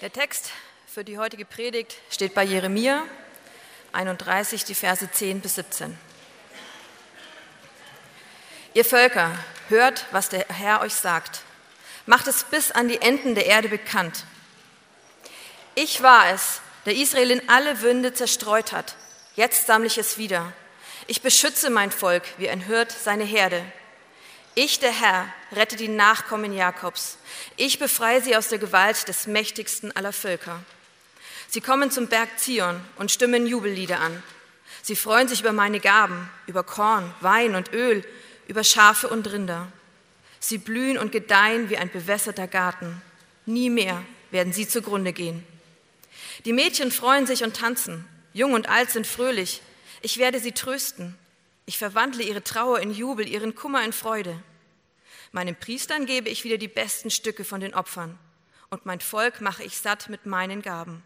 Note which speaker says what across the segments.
Speaker 1: Der Text für die heutige Predigt steht bei Jeremia 31, die Verse 10 bis 17. Ihr Völker, hört, was der Herr euch sagt. Macht es bis an die Enden der Erde bekannt. Ich war es, der Israel in alle Wünde zerstreut hat. Jetzt sammle ich es wieder. Ich beschütze mein Volk, wie ein Hirt seine Herde. Ich, der Herr, rette die Nachkommen Jakobs. Ich befreie sie aus der Gewalt des mächtigsten aller Völker. Sie kommen zum Berg Zion und stimmen Jubellieder an. Sie freuen sich über meine Gaben, über Korn, Wein und Öl, über Schafe und Rinder. Sie blühen und gedeihen wie ein bewässerter Garten. Nie mehr werden sie zugrunde gehen. Die Mädchen freuen sich und tanzen. Jung und alt sind fröhlich. Ich werde sie trösten. Ich verwandle ihre Trauer in Jubel, ihren Kummer in Freude. Meinen Priestern gebe ich wieder die besten Stücke von den Opfern, und mein Volk mache ich satt mit meinen Gaben.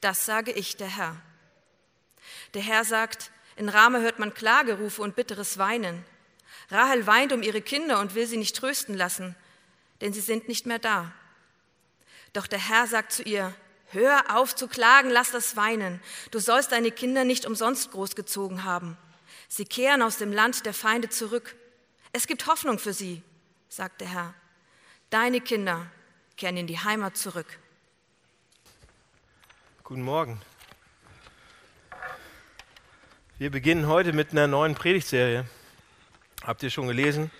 Speaker 1: Das sage ich, der Herr. Der Herr sagt, in Rama hört man Klagerufe und bitteres Weinen. Rahel weint um ihre Kinder und will sie nicht trösten lassen, denn sie sind nicht mehr da. Doch der Herr sagt zu ihr, Hör auf zu klagen, lass das weinen. Du sollst deine Kinder nicht umsonst großgezogen haben. Sie kehren aus dem Land der Feinde zurück. Es gibt Hoffnung für sie, sagt der Herr. Deine Kinder kehren in die Heimat zurück.
Speaker 2: Guten Morgen. Wir beginnen heute mit einer neuen Predigtserie. Habt ihr schon gelesen?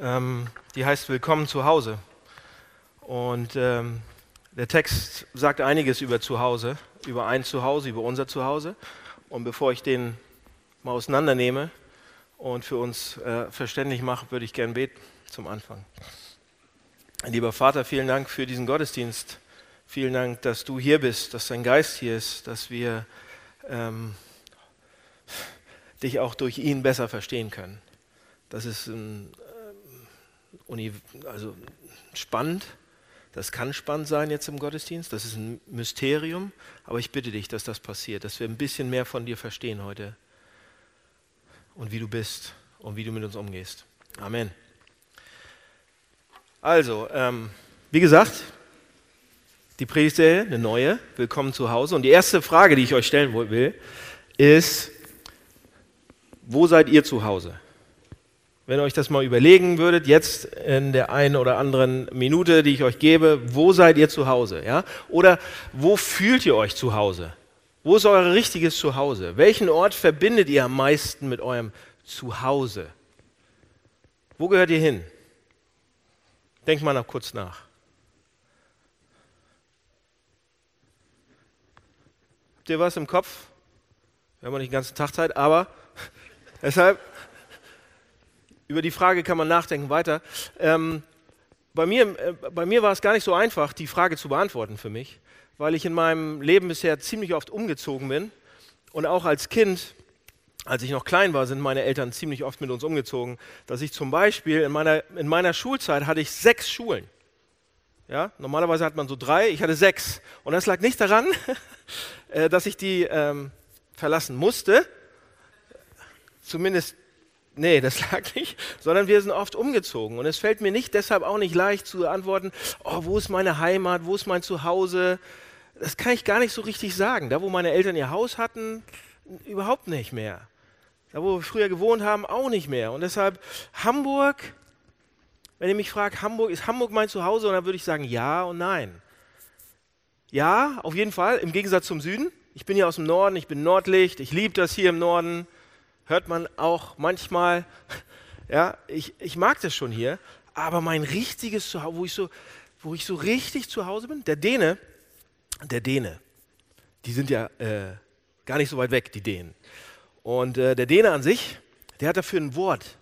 Speaker 2: Ähm, die heißt Willkommen zu Hause. Und ähm, der Text sagt einiges über Zuhause, über ein Zuhause, über unser Zuhause. Und bevor ich den mal auseinandernehme und für uns äh, verständlich mache, würde ich gern beten zum Anfang. Lieber Vater, vielen Dank für diesen Gottesdienst. Vielen Dank, dass du hier bist, dass dein Geist hier ist, dass wir ähm, dich auch durch ihn besser verstehen können. Das ist ein, äh, also spannend. Das kann spannend sein jetzt im Gottesdienst. Das ist ein Mysterium. Aber ich bitte dich, dass das passiert, dass wir ein bisschen mehr von dir verstehen heute und wie du bist und wie du mit uns umgehst. Amen. Also, ähm, wie gesagt, die Predigtserie, eine neue, willkommen zu Hause. Und die erste Frage, die ich euch stellen will, ist, wo seid ihr zu Hause? Wenn ihr euch das mal überlegen würdet, jetzt in der einen oder anderen Minute, die ich euch gebe, wo seid ihr zu Hause? Ja? Oder wo fühlt ihr euch zu Hause? Wo ist euer richtiges Zuhause? Welchen Ort verbindet ihr am meisten mit eurem Zuhause? Wo gehört ihr hin? Denkt mal noch kurz nach. Habt ihr was im Kopf? Wir haben nicht den ganzen Tag Zeit, aber deshalb, über die Frage kann man nachdenken weiter. Ähm, bei, mir, äh, bei mir war es gar nicht so einfach, die Frage zu beantworten für mich weil ich in meinem Leben bisher ziemlich oft umgezogen bin. Und auch als Kind, als ich noch klein war, sind meine Eltern ziemlich oft mit uns umgezogen. Dass ich zum Beispiel in meiner, in meiner Schulzeit hatte ich sechs Schulen. Ja, normalerweise hat man so drei, ich hatte sechs. Und das lag nicht daran, äh, dass ich die ähm, verlassen musste. Zumindest, nee, das lag nicht, sondern wir sind oft umgezogen. Und es fällt mir nicht deshalb auch nicht leicht zu antworten, oh, wo ist meine Heimat, wo ist mein Zuhause, das kann ich gar nicht so richtig sagen. Da, wo meine Eltern ihr Haus hatten, überhaupt nicht mehr. Da, wo wir früher gewohnt haben, auch nicht mehr. Und deshalb Hamburg, wenn ihr mich fragt, Hamburg, ist Hamburg mein Zuhause? Und dann würde ich sagen ja und nein. Ja, auf jeden Fall, im Gegensatz zum Süden. Ich bin hier aus dem Norden, ich bin Nordlicht, ich liebe das hier im Norden. Hört man auch manchmal. Ja, ich, ich mag das schon hier. Aber mein richtiges Zuhause, wo ich so, wo ich so richtig zu Hause bin, der Däne, der Däne. Die sind ja äh, gar nicht so weit weg, die Dänen. Und äh, der Däne an sich, der hat dafür ein Wort,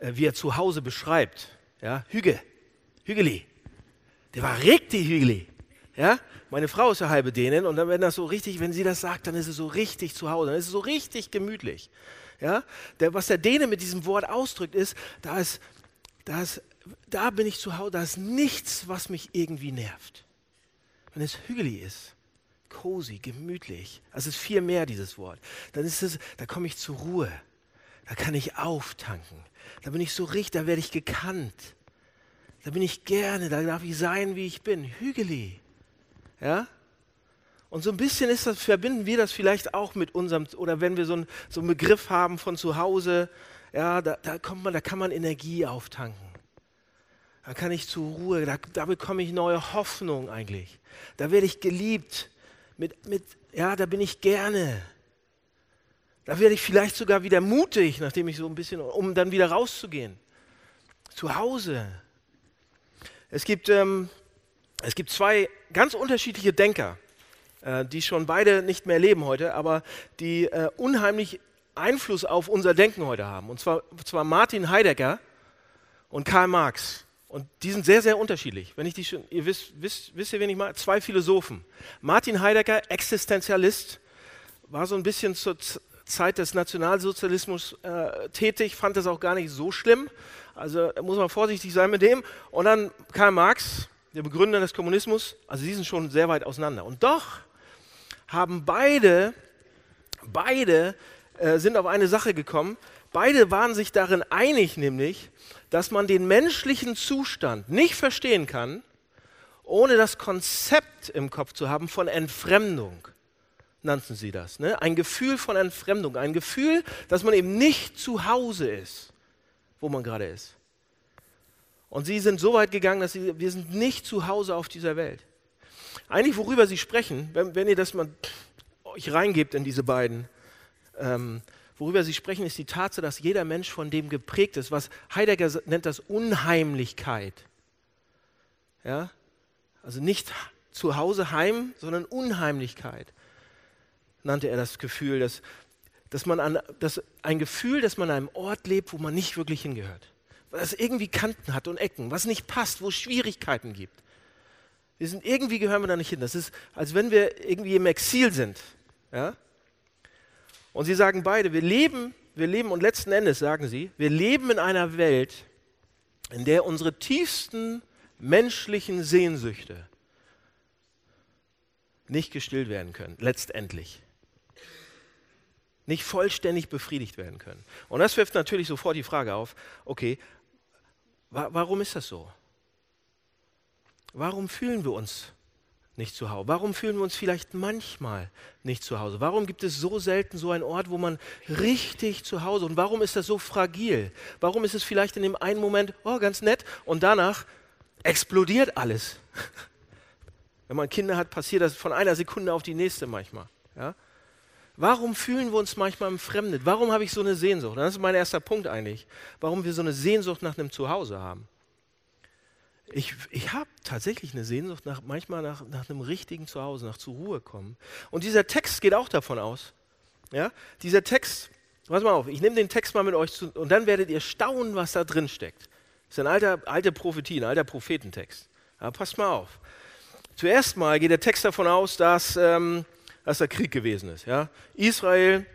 Speaker 2: äh, wie er zu Hause beschreibt. Ja, Hüge, Hügeli. Der war richtig Hügeli. Ja, meine Frau ist ja halbe Dänin und dann, wenn das so richtig, wenn sie das sagt, dann ist es so richtig zu Hause, dann ist es so richtig gemütlich. Ja, der, was der Däne mit diesem Wort ausdrückt, ist, da ist, da ist, da bin ich zu Hause, da ist nichts, was mich irgendwie nervt wenn es hügelig ist, cozy, gemütlich, also es ist viel mehr dieses Wort, dann ist es, da komme ich zur Ruhe, da kann ich auftanken, da bin ich so richtig, da werde ich gekannt, da bin ich gerne, da darf ich sein, wie ich bin, hügelig. Ja? Und so ein bisschen ist das, verbinden wir das vielleicht auch mit unserem, oder wenn wir so, ein, so einen Begriff haben von zu Hause, ja, da, da, kommt man, da kann man Energie auftanken. Da kann ich zur Ruhe, da, da bekomme ich neue Hoffnung eigentlich. Da werde ich geliebt. Mit, mit, ja, da bin ich gerne. Da werde ich vielleicht sogar wieder mutig, nachdem ich so ein bisschen, um dann wieder rauszugehen. Zu Hause. Es gibt, ähm, es gibt zwei ganz unterschiedliche Denker äh, die schon beide nicht mehr leben heute, aber die äh, unheimlich Einfluss auf unser Denken heute haben. Und zwar, zwar Martin Heidegger und Karl Marx. Und die sind sehr, sehr unterschiedlich. Wenn ich die schon, ihr wisst, wisst, wisst ihr, wen ich meine? Zwei Philosophen. Martin Heidegger, Existenzialist, war so ein bisschen zur Zeit des Nationalsozialismus äh, tätig, fand das auch gar nicht so schlimm. Also muss man vorsichtig sein mit dem. Und dann Karl Marx, der Begründer des Kommunismus, also die sind schon sehr weit auseinander. Und doch haben beide, beide äh, sind auf eine Sache gekommen. Beide waren sich darin einig, nämlich, dass man den menschlichen Zustand nicht verstehen kann, ohne das Konzept im Kopf zu haben von Entfremdung, nannten sie das. Ne? Ein Gefühl von Entfremdung, ein Gefühl, dass man eben nicht zu Hause ist, wo man gerade ist. Und sie sind so weit gegangen, dass sie, wir sind nicht zu Hause auf dieser Welt. Eigentlich, worüber sie sprechen, wenn, wenn ihr das mal euch reingebt in diese beiden, ähm, worüber sie sprechen, ist die Tatsache, dass jeder Mensch von dem geprägt ist, was Heidegger nennt das Unheimlichkeit. Ja? Also nicht zu Hause heim, sondern Unheimlichkeit nannte er das Gefühl, dass, dass man an, dass ein Gefühl, dass man an einem Ort lebt, wo man nicht wirklich hingehört. Was irgendwie Kanten hat und Ecken, was nicht passt, wo es Schwierigkeiten gibt. Wir sind irgendwie gehören wir da nicht hin. Das ist, als wenn wir irgendwie im Exil sind. Ja? Und sie sagen beide, wir leben, wir leben, und letzten Endes sagen sie, wir leben in einer Welt, in der unsere tiefsten menschlichen Sehnsüchte nicht gestillt werden können, letztendlich. Nicht vollständig befriedigt werden können. Und das wirft natürlich sofort die Frage auf, okay, wa warum ist das so? Warum fühlen wir uns nicht zu Hause? Warum fühlen wir uns vielleicht manchmal nicht zu Hause? Warum gibt es so selten so einen Ort, wo man richtig zu Hause und warum ist das so fragil? Warum ist es vielleicht in dem einen Moment, oh, ganz nett und danach explodiert alles? Wenn man Kinder hat, passiert das von einer Sekunde auf die nächste manchmal. Ja? Warum fühlen wir uns manchmal entfremdet? Warum habe ich so eine Sehnsucht? Das ist mein erster Punkt eigentlich. Warum wir so eine Sehnsucht nach einem Zuhause haben. Ich, ich habe tatsächlich eine Sehnsucht nach, manchmal nach, nach einem richtigen Zuhause, nach zur Ruhe kommen. Und dieser Text geht auch davon aus. Ja? Dieser Text, pass mal auf, ich nehme den Text mal mit euch zu, und dann werdet ihr staunen, was da drin steckt. Das ist ein alter, alter Prophetie, ein alter Prophetentext. Ja, passt mal auf. Zuerst mal geht der Text davon aus, dass, ähm, dass der Krieg gewesen ist. Ja? Israel,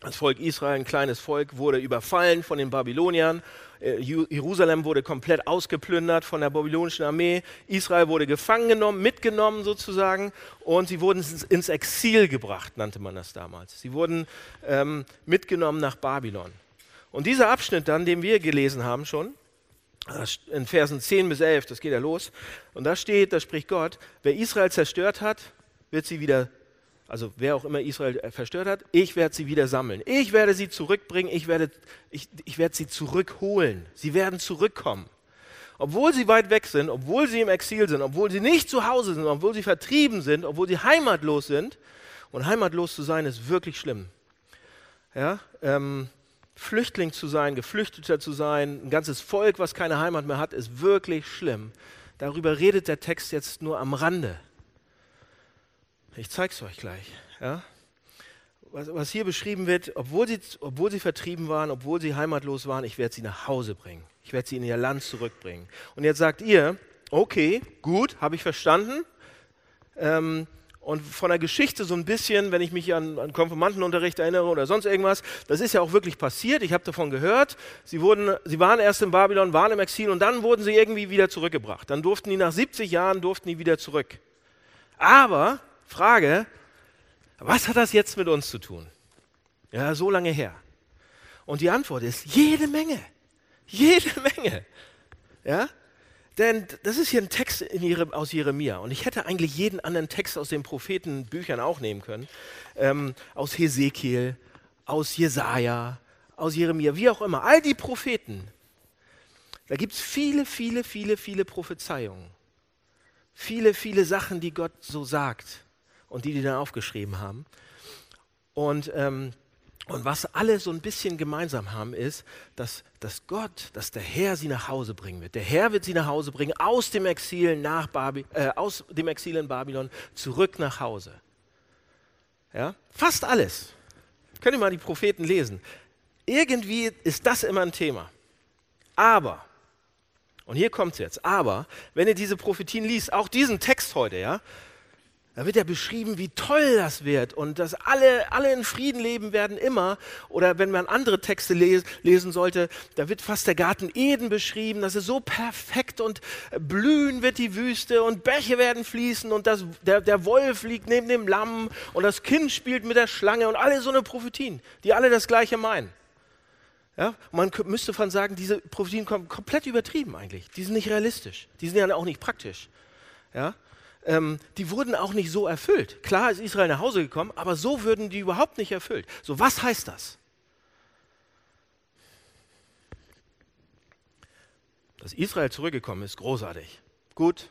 Speaker 2: das Volk Israel, ein kleines Volk, wurde überfallen von den Babyloniern Jerusalem wurde komplett ausgeplündert von der babylonischen Armee. Israel wurde gefangen genommen, mitgenommen sozusagen und sie wurden ins Exil gebracht, nannte man das damals. Sie wurden ähm, mitgenommen nach Babylon. Und dieser Abschnitt dann, den wir gelesen haben schon, in Versen 10 bis 11, das geht ja los, und da steht, da spricht Gott, wer Israel zerstört hat, wird sie wieder also wer auch immer Israel äh, verstört hat, ich werde sie wieder sammeln. Ich werde sie zurückbringen, ich werde, ich, ich werde sie zurückholen. Sie werden zurückkommen. Obwohl sie weit weg sind, obwohl sie im Exil sind, obwohl sie nicht zu Hause sind, obwohl sie vertrieben sind, obwohl sie heimatlos sind. Und heimatlos zu sein ist wirklich schlimm. Ja, ähm, Flüchtling zu sein, Geflüchteter zu sein, ein ganzes Volk, was keine Heimat mehr hat, ist wirklich schlimm. Darüber redet der Text jetzt nur am Rande. Ich zeige es euch gleich. Ja? Was, was, hier beschrieben wird, obwohl sie, obwohl sie vertrieben waren, obwohl sie heimatlos waren, ich werde sie nach Hause bringen. Ich werde sie in ihr Land zurückbringen. Und jetzt sagt ihr, okay, gut, habe ich verstanden. Ähm, und von der Geschichte so ein bisschen, wenn ich mich an, an Konfirmandenunterricht erinnere oder sonst irgendwas, das ist ja auch wirklich passiert. Ich habe davon gehört. Sie, wurden, sie waren erst in Babylon, waren im Exil und dann wurden sie irgendwie wieder zurückgebracht. Dann durften die nach 70 Jahren durften die wieder zurück. Aber Frage, was hat das jetzt mit uns zu tun? Ja, so lange her. Und die Antwort ist jede Menge. Jede Menge. Ja? Denn das ist hier ein Text Jere, aus Jeremia und ich hätte eigentlich jeden anderen Text aus den Prophetenbüchern auch nehmen können. Ähm, aus Hesekiel, aus Jesaja, aus Jeremia, wie auch immer. All die Propheten. Da gibt es viele, viele, viele, viele Prophezeiungen. Viele, viele Sachen, die Gott so sagt und die die dann aufgeschrieben haben. Und ähm, und was alle so ein bisschen gemeinsam haben, ist, dass, dass Gott, dass der Herr sie nach Hause bringen wird. Der Herr wird sie nach Hause bringen, aus dem Exil, nach Baby, äh, aus dem Exil in Babylon, zurück nach Hause. Ja? Fast alles. Könnt ihr mal die Propheten lesen. Irgendwie ist das immer ein Thema. Aber, und hier kommt es jetzt, aber, wenn ihr diese Prophetien liest, auch diesen Text heute, ja, da wird ja beschrieben, wie toll das wird und dass alle, alle in Frieden leben werden immer. Oder wenn man andere Texte les, lesen sollte, da wird fast der Garten Eden beschrieben, das ist so perfekt und blühen wird die Wüste und Bäche werden fließen und das, der, der Wolf liegt neben dem Lamm und das Kind spielt mit der Schlange und alle so eine Prophetien, die alle das Gleiche meinen. Ja, man müsste von sagen, diese Prophetien kommen komplett übertrieben eigentlich. Die sind nicht realistisch. Die sind ja auch nicht praktisch. Ja? Ähm, die wurden auch nicht so erfüllt. Klar ist Israel nach Hause gekommen, aber so würden die überhaupt nicht erfüllt. So, was heißt das? Dass Israel zurückgekommen ist, großartig. Gut,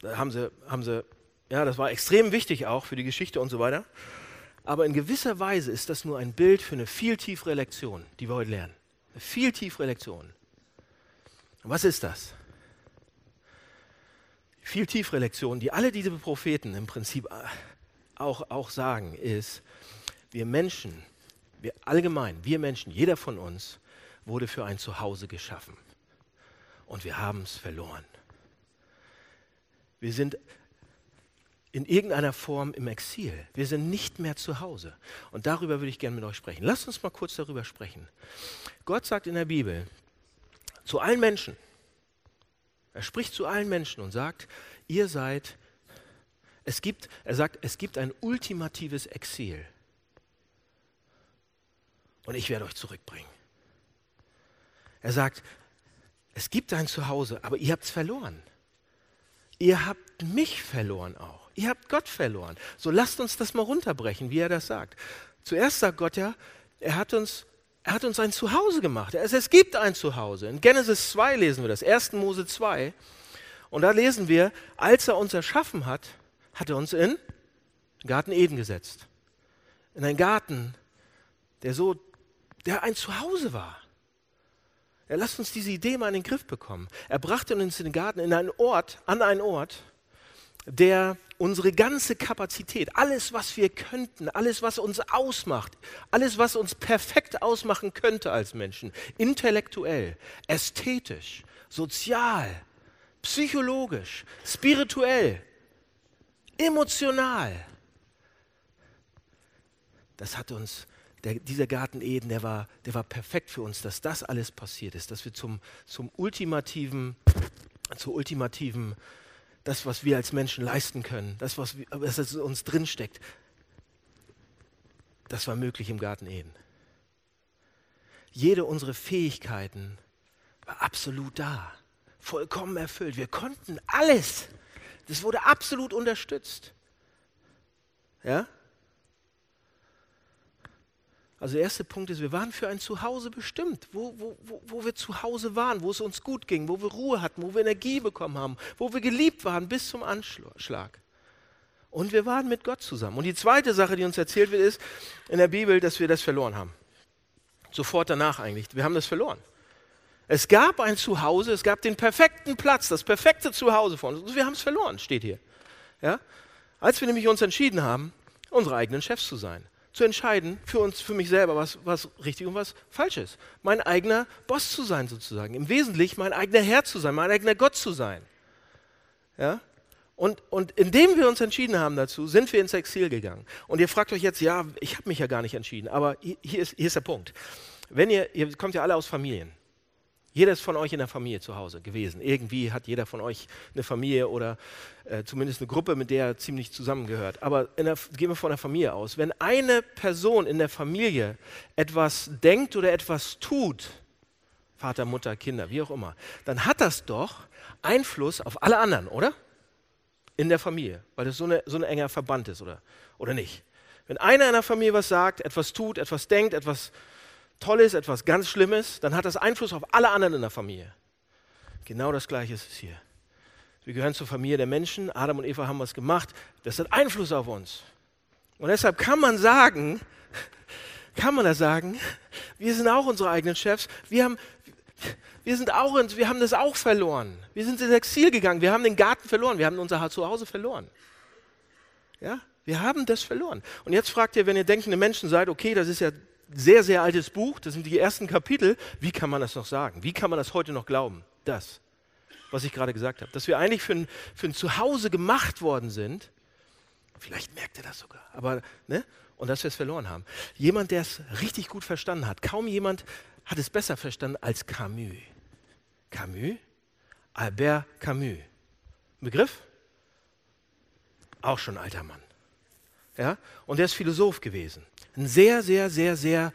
Speaker 2: da haben sie, haben sie, ja, das war extrem wichtig auch für die Geschichte und so weiter. Aber in gewisser Weise ist das nur ein Bild für eine viel tiefere Lektion, die wir heute lernen. Eine viel tiefere Lektion. was ist das? Viel tiefere Lektion, die alle diese Propheten im Prinzip äh, auch, auch sagen, ist, wir Menschen, wir allgemein, wir Menschen, jeder von uns wurde für ein Zuhause geschaffen. Und wir haben es verloren. Wir sind in irgendeiner Form im Exil. Wir sind nicht mehr zu Hause. Und darüber würde ich gerne mit euch sprechen. Lasst uns mal kurz darüber sprechen. Gott sagt in der Bibel zu allen Menschen, er spricht zu allen Menschen und sagt, ihr seid, es gibt, er sagt, es gibt ein ultimatives Exil. Und ich werde euch zurückbringen. Er sagt, es gibt ein Zuhause, aber ihr habt es verloren. Ihr habt mich verloren auch. Ihr habt Gott verloren. So lasst uns das mal runterbrechen, wie er das sagt. Zuerst sagt Gott ja, er hat uns er hat uns ein Zuhause gemacht. Es gibt ein Zuhause. In Genesis 2 lesen wir das, 1. Mose 2. Und da lesen wir, als er uns erschaffen hat, hat er uns in den Garten Eden gesetzt. In einen Garten, der so, der ein Zuhause war. Er lasst uns diese Idee mal in den Griff bekommen. Er brachte uns in den Garten, in einen Ort, an einen Ort, der unsere ganze Kapazität, alles, was wir könnten, alles, was uns ausmacht, alles, was uns perfekt ausmachen könnte als Menschen, intellektuell, ästhetisch, sozial, psychologisch, spirituell, emotional, das hat uns, der, dieser Garten Eden, der war, der war perfekt für uns, dass das alles passiert ist, dass wir zum, zum ultimativen, zur ultimativen das, was wir als Menschen leisten können, das, was, wir, was in uns drinsteckt, das war möglich im Garten Eden. Jede unserer Fähigkeiten war absolut da, vollkommen erfüllt. Wir konnten alles. Das wurde absolut unterstützt. Ja? Also der erste Punkt ist, wir waren für ein Zuhause bestimmt, wo, wo, wo, wo wir zu Hause waren, wo es uns gut ging, wo wir Ruhe hatten, wo wir Energie bekommen haben, wo wir geliebt waren bis zum Anschlag. Und wir waren mit Gott zusammen. Und die zweite Sache, die uns erzählt wird, ist in der Bibel, dass wir das verloren haben. Sofort danach eigentlich. Wir haben das verloren. Es gab ein Zuhause, es gab den perfekten Platz, das perfekte Zuhause von uns. Und wir haben es verloren, steht hier. Ja? Als wir nämlich uns entschieden haben, unsere eigenen Chefs zu sein zu entscheiden, für uns, für mich selber, was, was richtig und was falsch ist. Mein eigener Boss zu sein, sozusagen. Im Wesentlichen mein eigener Herr zu sein, mein eigener Gott zu sein. Ja? Und, und indem wir uns entschieden haben dazu, sind wir ins Exil gegangen. Und ihr fragt euch jetzt, ja, ich habe mich ja gar nicht entschieden, aber hier ist, hier ist der Punkt. Wenn ihr, ihr kommt ja alle aus Familien. Jeder ist von euch in der Familie zu Hause gewesen. Irgendwie hat jeder von euch eine Familie oder äh, zumindest eine Gruppe, mit der er ziemlich zusammengehört. Aber der, gehen wir von der Familie aus. Wenn eine Person in der Familie etwas denkt oder etwas tut, Vater, Mutter, Kinder, wie auch immer, dann hat das doch Einfluss auf alle anderen, oder? In der Familie, weil das so, eine, so ein enger Verband ist, oder, oder nicht? Wenn einer in der Familie was sagt, etwas tut, etwas denkt, etwas Tolles, etwas ganz Schlimmes, dann hat das Einfluss auf alle anderen in der Familie. Genau das Gleiche ist es hier. Wir gehören zur Familie der Menschen. Adam und Eva haben was gemacht. Das hat Einfluss auf uns. Und deshalb kann man sagen, kann man das sagen, wir sind auch unsere eigenen Chefs. Wir haben, wir sind auch, wir haben das auch verloren. Wir sind ins Exil gegangen. Wir haben den Garten verloren. Wir haben unser Zuhause verloren. Ja, wir haben das verloren. Und jetzt fragt ihr, wenn ihr denkende Menschen seid, okay, das ist ja sehr, sehr altes Buch, das sind die ersten Kapitel, wie kann man das noch sagen? Wie kann man das heute noch glauben? Das, was ich gerade gesagt habe. Dass wir eigentlich für ein, für ein Zuhause gemacht worden sind. Vielleicht merkt ihr das sogar. Aber, ne? Und dass wir es verloren haben. Jemand, der es richtig gut verstanden hat. Kaum jemand hat es besser verstanden als Camus. Camus? Albert Camus. Begriff? Auch schon alter Mann. Ja? Und er ist Philosoph gewesen. Ein sehr, sehr, sehr, sehr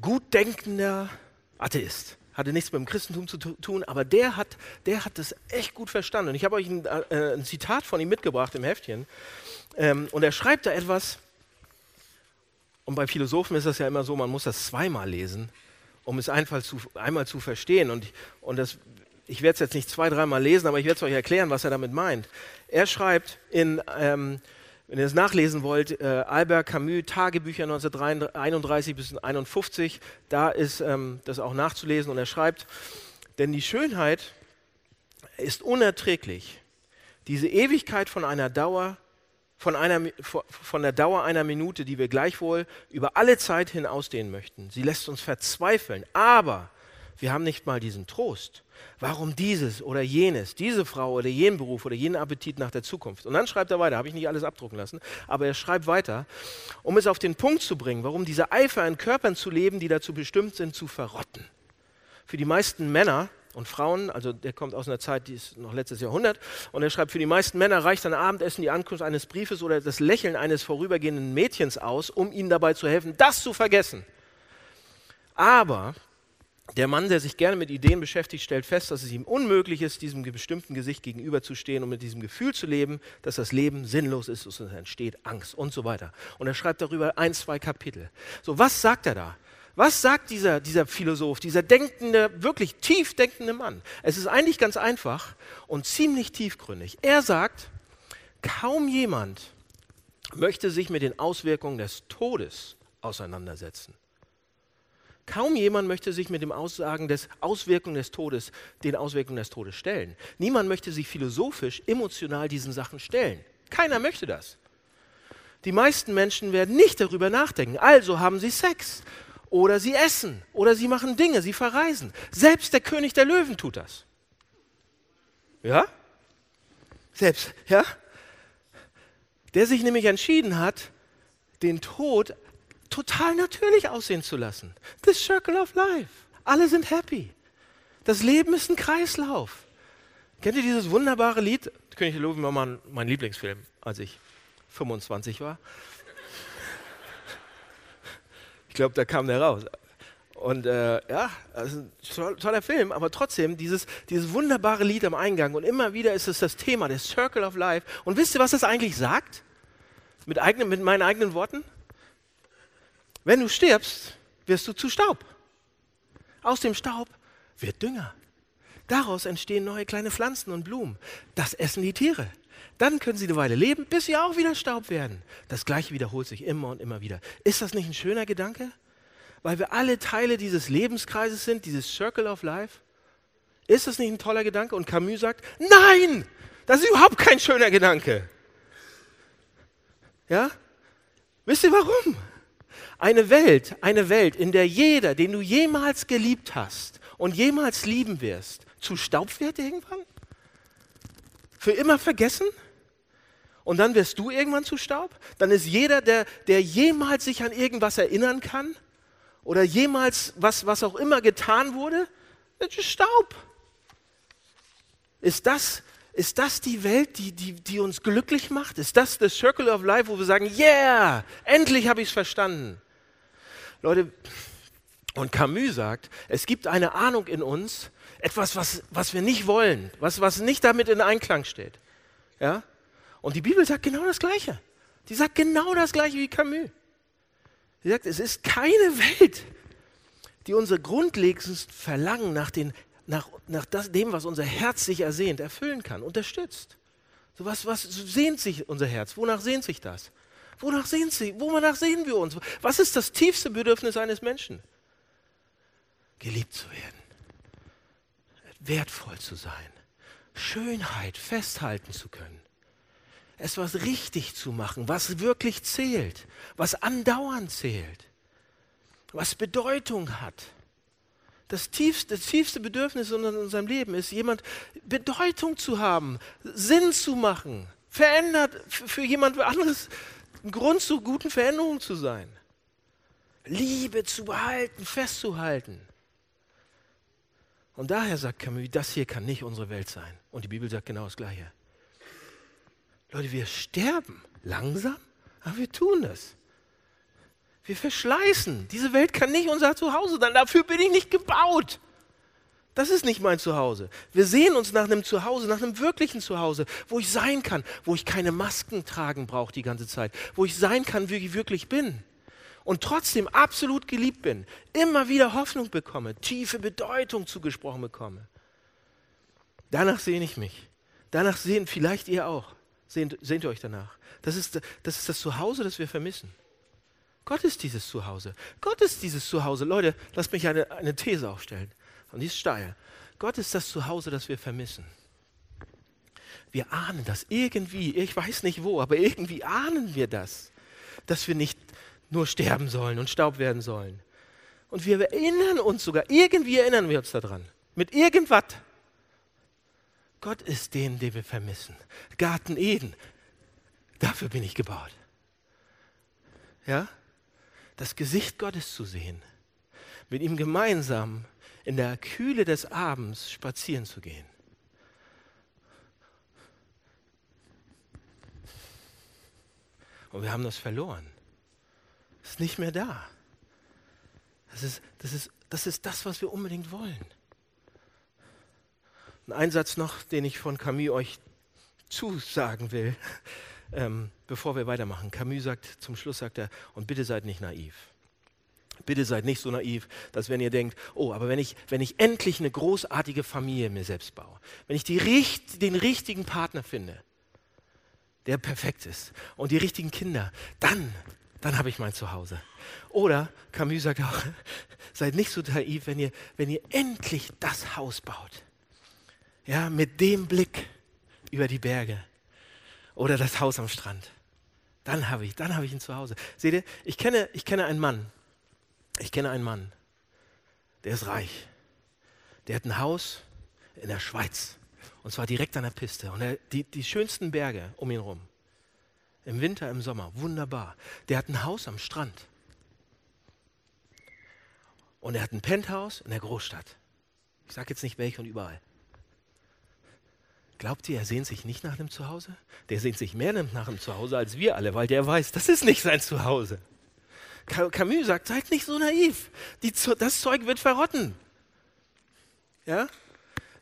Speaker 2: gut denkender Atheist. Hatte nichts mit dem Christentum zu tun, aber der hat, der hat das echt gut verstanden. Und ich habe euch ein, äh, ein, Zitat von ihm mitgebracht im Heftchen. Ähm, und er schreibt da etwas, und bei Philosophen ist das ja immer so, man muss das zweimal lesen, um es einfach zu, einmal zu verstehen. Und, und das, ich werde es jetzt nicht zwei, dreimal lesen, aber ich werde es euch erklären, was er damit meint. Er schreibt in, ähm, wenn ihr es nachlesen wollt, äh, Albert Camus, Tagebücher 1931 bis 1951, da ist ähm, das auch nachzulesen. Und er schreibt, denn die Schönheit ist unerträglich. Diese Ewigkeit von einer Dauer, von, einer, von der Dauer einer Minute, die wir gleichwohl über alle Zeit hin ausdehnen möchten. Sie lässt uns verzweifeln, aber wir haben nicht mal diesen Trost. Warum dieses oder jenes, diese Frau oder jenen Beruf oder jenen Appetit nach der Zukunft? Und dann schreibt er weiter, habe ich nicht alles abdrucken lassen, aber er schreibt weiter, um es auf den Punkt zu bringen, warum dieser Eifer in Körpern zu leben, die dazu bestimmt sind, zu verrotten. Für die meisten Männer und Frauen, also der kommt aus einer Zeit, die ist noch letztes Jahrhundert, und er schreibt, für die meisten Männer reicht ein Abendessen die Ankunft eines Briefes oder das Lächeln eines vorübergehenden Mädchens aus, um ihnen dabei zu helfen, das zu vergessen. Aber der Mann, der sich gerne mit Ideen beschäftigt, stellt fest, dass es ihm unmöglich ist, diesem bestimmten Gesicht gegenüberzustehen und mit diesem Gefühl zu leben, dass das Leben sinnlos ist und es entsteht Angst und so weiter. Und er schreibt darüber ein, zwei Kapitel. So, was sagt er da? Was sagt dieser, dieser Philosoph, dieser denkende, wirklich tief denkende Mann? Es ist eigentlich ganz einfach und ziemlich tiefgründig. Er sagt, kaum jemand möchte sich mit den Auswirkungen des Todes auseinandersetzen. Kaum jemand möchte sich mit den Aussagen des Auswirkungen des Todes, den Auswirkungen des Todes stellen. Niemand möchte sich philosophisch, emotional diesen Sachen stellen. Keiner möchte das. Die meisten Menschen werden nicht darüber nachdenken. Also haben sie Sex oder sie essen oder sie machen Dinge, sie verreisen. Selbst der König der Löwen tut das. Ja? Selbst, ja? Der sich nämlich entschieden hat, den Tod total natürlich aussehen zu lassen. The Circle of Life. Alle sind happy. Das Leben ist ein Kreislauf. Kennt ihr dieses wunderbare Lied? König der Löwen war mein, mein Lieblingsfilm, als ich 25 war. Ich glaube, da kam der raus. Und äh, ja, also ein toller Film, aber trotzdem dieses, dieses wunderbare Lied am Eingang. Und immer wieder ist es das Thema, der Circle of Life. Und wisst ihr, was das eigentlich sagt? Mit, eigenen, mit meinen eigenen Worten? Wenn du stirbst, wirst du zu Staub. Aus dem Staub wird Dünger. Daraus entstehen neue kleine Pflanzen und Blumen. Das essen die Tiere. Dann können sie eine Weile leben, bis sie auch wieder Staub werden. Das gleiche wiederholt sich immer und immer wieder. Ist das nicht ein schöner Gedanke? Weil wir alle Teile dieses Lebenskreises sind, dieses Circle of Life. Ist das nicht ein toller Gedanke? Und Camus sagt, nein, das ist überhaupt kein schöner Gedanke. Ja? Wisst ihr warum? Eine Welt, eine Welt, in der jeder, den du jemals geliebt hast und jemals lieben wirst, zu Staub wird irgendwann? für immer vergessen? Und dann wirst du irgendwann zu Staub? Dann ist jeder, der, der jemals sich an irgendwas erinnern kann oder jemals was, was auch immer getan wurde, Staub. Ist das, ist das die Welt, die, die, die uns glücklich macht? Ist das the Circle of Life, wo wir sagen, yeah, endlich habe ich es verstanden? Leute, und Camus sagt, es gibt eine Ahnung in uns, etwas, was, was wir nicht wollen, was, was nicht damit in Einklang steht. Ja? Und die Bibel sagt genau das Gleiche. Die sagt genau das Gleiche wie Camus. Sie sagt, es ist keine Welt, die unser grundlegendes Verlangen nach, den, nach, nach das, dem, was unser Herz sich ersehnt, erfüllen kann, unterstützt. So was, was sehnt sich unser Herz? Wonach sehnt sich das? Wonach sehen Sie? Wonach sehen wir uns? Was ist das tiefste Bedürfnis eines Menschen? Geliebt zu werden, wertvoll zu sein, Schönheit festhalten zu können, es was richtig zu machen, was wirklich zählt, was andauernd zählt, was Bedeutung hat. Das tiefste, das tiefste Bedürfnis in unserem Leben ist, jemand Bedeutung zu haben, Sinn zu machen, verändert für jemand anderes ein Grund zu guten Veränderungen zu sein. Liebe zu behalten, festzuhalten. Und daher sagt Camus, das hier kann nicht unsere Welt sein. Und die Bibel sagt genau das Gleiche. Leute, wir sterben langsam, aber wir tun es. Wir verschleißen. Diese Welt kann nicht unser Zuhause sein. Dafür bin ich nicht gebaut. Das ist nicht mein Zuhause. Wir sehen uns nach einem Zuhause, nach einem wirklichen Zuhause, wo ich sein kann, wo ich keine Masken tragen brauche die ganze Zeit, wo ich sein kann, wie ich wirklich bin und trotzdem absolut geliebt bin, immer wieder Hoffnung bekomme, tiefe Bedeutung zugesprochen bekomme. Danach sehne ich mich. Danach sehen vielleicht ihr auch. Sehnt, sehnt ihr euch danach? Das ist, das ist das Zuhause, das wir vermissen. Gott ist dieses Zuhause. Gott ist dieses Zuhause. Leute, lasst mich eine, eine These aufstellen. Und die ist steil. Gott ist das Zuhause, das wir vermissen. Wir ahnen das irgendwie, ich weiß nicht wo, aber irgendwie ahnen wir das, dass wir nicht nur sterben sollen und Staub werden sollen. Und wir erinnern uns sogar, irgendwie erinnern wir uns daran, mit irgendwas. Gott ist den, den wir vermissen. Garten Eden, dafür bin ich gebaut. Ja? Das Gesicht Gottes zu sehen, mit ihm gemeinsam in der Kühle des Abends spazieren zu gehen. Und wir haben das verloren. Es ist nicht mehr da. Das ist, das, ist, das ist das, was wir unbedingt wollen. Ein Einsatz noch, den ich von Camus euch zusagen will, ähm, bevor wir weitermachen. Camus sagt, zum Schluss sagt er, und bitte seid nicht naiv. Bitte seid nicht so naiv, dass wenn ihr denkt, oh, aber wenn ich, wenn ich endlich eine großartige Familie mir selbst baue, wenn ich die, den richtigen Partner finde, der perfekt ist und die richtigen Kinder, dann, dann habe ich mein Zuhause. Oder Camus sagt auch, seid nicht so naiv, wenn ihr, wenn ihr endlich das Haus baut. Ja, mit dem Blick über die Berge oder das Haus am Strand. Dann habe ich, dann habe ich ein Zuhause. Seht ihr, ich kenne, ich kenne einen Mann, ich kenne einen Mann, der ist reich. Der hat ein Haus in der Schweiz. Und zwar direkt an der Piste. Und er, die, die schönsten Berge um ihn herum. Im Winter, im Sommer. Wunderbar. Der hat ein Haus am Strand. Und er hat ein Penthouse in der Großstadt. Ich sage jetzt nicht welche und überall. Glaubt ihr, er sehnt sich nicht nach einem Zuhause? Der sehnt sich mehr nach einem Zuhause als wir alle, weil der weiß, das ist nicht sein Zuhause. Camus sagt, seid nicht so naiv. Die, das Zeug wird verrotten. Ja?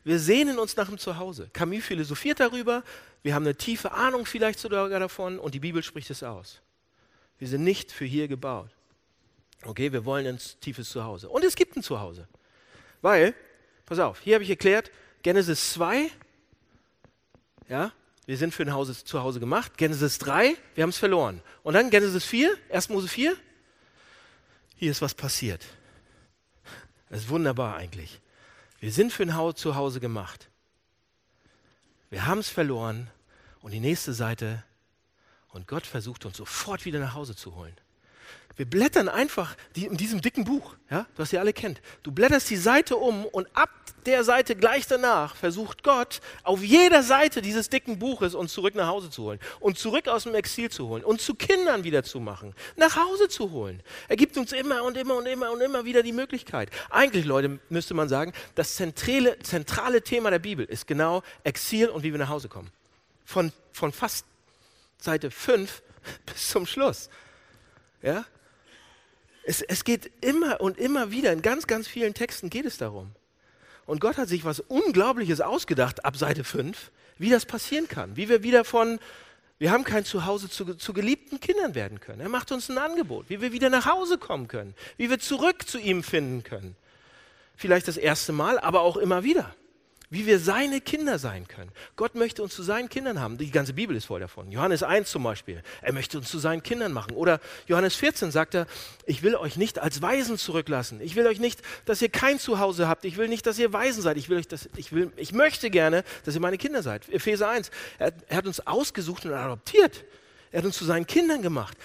Speaker 2: Wir sehnen uns nach dem Zuhause. Camus philosophiert darüber. Wir haben eine tiefe Ahnung vielleicht sogar davon und die Bibel spricht es aus. Wir sind nicht für hier gebaut. Okay, wir wollen ein tiefes Zuhause. Und es gibt ein Zuhause. Weil, pass auf, hier habe ich erklärt, Genesis 2, ja, wir sind für ein Haus, Zuhause gemacht. Genesis 3, wir haben es verloren. Und dann Genesis 4, 1. Mose 4, hier ist was passiert. Das ist wunderbar eigentlich. Wir sind für ein Haus zu Hause gemacht. Wir haben es verloren und die nächste Seite und Gott versucht uns sofort wieder nach Hause zu holen. Wir blättern einfach die, in diesem dicken Buch, ja, das ihr alle kennt. Du blätterst die Seite um und ab der Seite gleich danach versucht Gott auf jeder Seite dieses dicken Buches uns zurück nach Hause zu holen und zurück aus dem Exil zu holen und zu Kindern wieder zu machen, nach Hause zu holen. Er gibt uns immer und immer und immer und immer wieder die Möglichkeit. Eigentlich, Leute, müsste man sagen, das zentrale, zentrale Thema der Bibel ist genau Exil und wie wir nach Hause kommen. Von, von fast Seite 5 bis zum Schluss. Ja? Es, es geht immer und immer wieder, in ganz, ganz vielen Texten geht es darum. Und Gott hat sich was Unglaubliches ausgedacht ab Seite 5, wie das passieren kann. Wie wir wieder von, wir haben kein Zuhause zu, zu geliebten Kindern werden können. Er macht uns ein Angebot, wie wir wieder nach Hause kommen können, wie wir zurück zu ihm finden können. Vielleicht das erste Mal, aber auch immer wieder wie wir seine Kinder sein können. Gott möchte uns zu seinen Kindern haben. Die ganze Bibel ist voll davon. Johannes 1 zum Beispiel. Er möchte uns zu seinen Kindern machen. Oder Johannes 14 sagt er, ich will euch nicht als Waisen zurücklassen. Ich will euch nicht, dass ihr kein Zuhause habt. Ich will nicht, dass ihr Waisen seid. Ich will euch das, ich will, ich möchte gerne, dass ihr meine Kinder seid. Epheser 1. Er, er hat uns ausgesucht und adoptiert. Er hat uns zu seinen Kindern gemacht.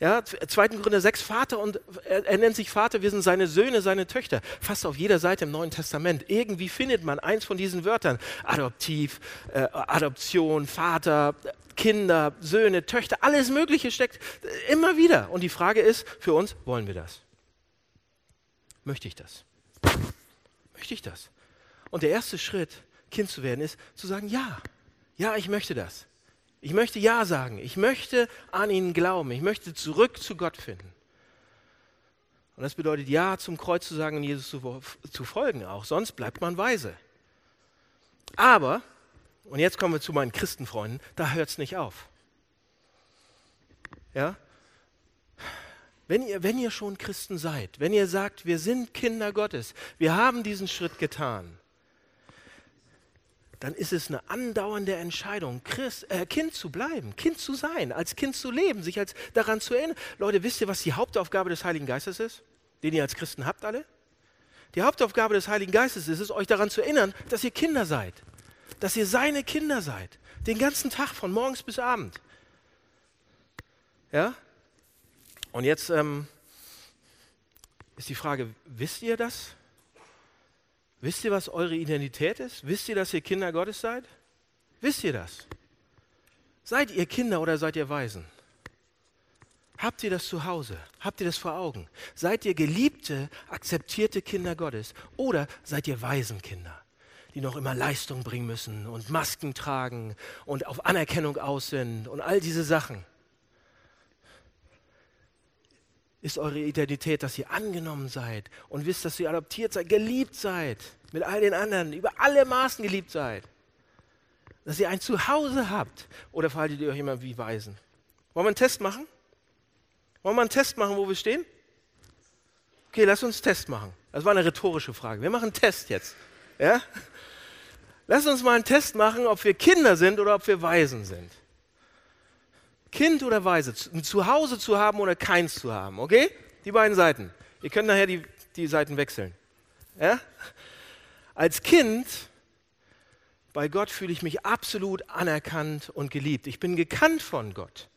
Speaker 2: Ja, 2. Korinther 6, Vater und er, er, nennt sich Vater, wir sind seine Söhne, seine Töchter. Fast auf jeder Seite im Neuen Testament. Irgendwie findet man eins von diesen Wörtern. Adoptiv, äh, Adoption, Vater, Kinder, Söhne, Töchter, alles Mögliche steckt immer wieder. Und die Frage ist für uns, wollen wir das? Möchte ich das? Möchte ich das? Und der erste Schritt, Kind zu werden, ist zu sagen, ja, ja, ich möchte das. Ich möchte Ja sagen. Ich möchte an ihn glauben. Ich möchte zurück zu Gott finden. Und das bedeutet Ja zum Kreuz zu sagen und Jesus zu, zu folgen auch. Sonst bleibt man weise. Aber, und jetzt kommen wir zu meinen Christenfreunden, da hört es nicht auf. Ja? Wenn ihr, wenn ihr schon Christen seid, wenn ihr sagt, wir sind Kinder Gottes, wir haben diesen Schritt getan, dann ist es eine andauernde Entscheidung, Christ, äh, Kind zu bleiben, Kind zu sein, als Kind zu leben, sich als daran zu erinnern. Leute, wisst ihr, was die Hauptaufgabe des Heiligen Geistes ist, den ihr als Christen habt alle? Die Hauptaufgabe des Heiligen Geistes ist es, euch daran zu erinnern, dass ihr Kinder seid, dass ihr seine Kinder seid, den ganzen Tag von morgens bis abend. Ja? Und jetzt ähm, ist die Frage, wisst ihr das? Wisst ihr, was eure Identität ist? Wisst ihr, dass ihr Kinder Gottes seid? Wisst ihr das? Seid ihr Kinder oder seid ihr Waisen? Habt ihr das zu Hause? Habt ihr das vor Augen? Seid ihr geliebte, akzeptierte Kinder Gottes oder seid ihr Waisenkinder, die noch immer Leistung bringen müssen und Masken tragen und auf Anerkennung aus sind und all diese Sachen? Ist eure Identität, dass ihr angenommen seid und wisst, dass ihr adoptiert seid, geliebt seid, mit all den anderen, über alle Maßen geliebt seid. Dass ihr ein Zuhause habt. Oder verhaltet ihr euch immer wie Weisen? Wollen wir einen Test machen? Wollen wir einen Test machen, wo wir stehen? Okay, lass uns einen Test machen. Das war eine rhetorische Frage. Wir machen einen Test jetzt. Ja? Lass uns mal einen Test machen, ob wir Kinder sind oder ob wir Weisen sind. Kind oder Weise, ein Zuhause zu haben oder keins zu haben, okay? Die beiden Seiten. Ihr könnt nachher die, die Seiten wechseln. Ja? Als Kind bei Gott fühle ich mich absolut anerkannt und geliebt. Ich bin gekannt von Gott.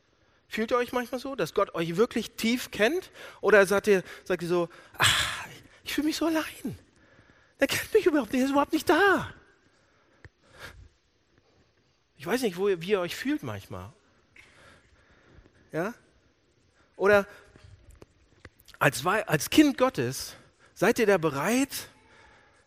Speaker 2: Fühlt ihr euch manchmal so, dass Gott euch wirklich tief kennt? Oder sagt ihr, sagt ihr so, ach, ich fühle mich so allein. Er kennt mich überhaupt nicht, er ist überhaupt nicht da. Ich weiß nicht, wo ihr, wie ihr euch fühlt manchmal. Ja? Oder als, als Kind Gottes, seid ihr da bereit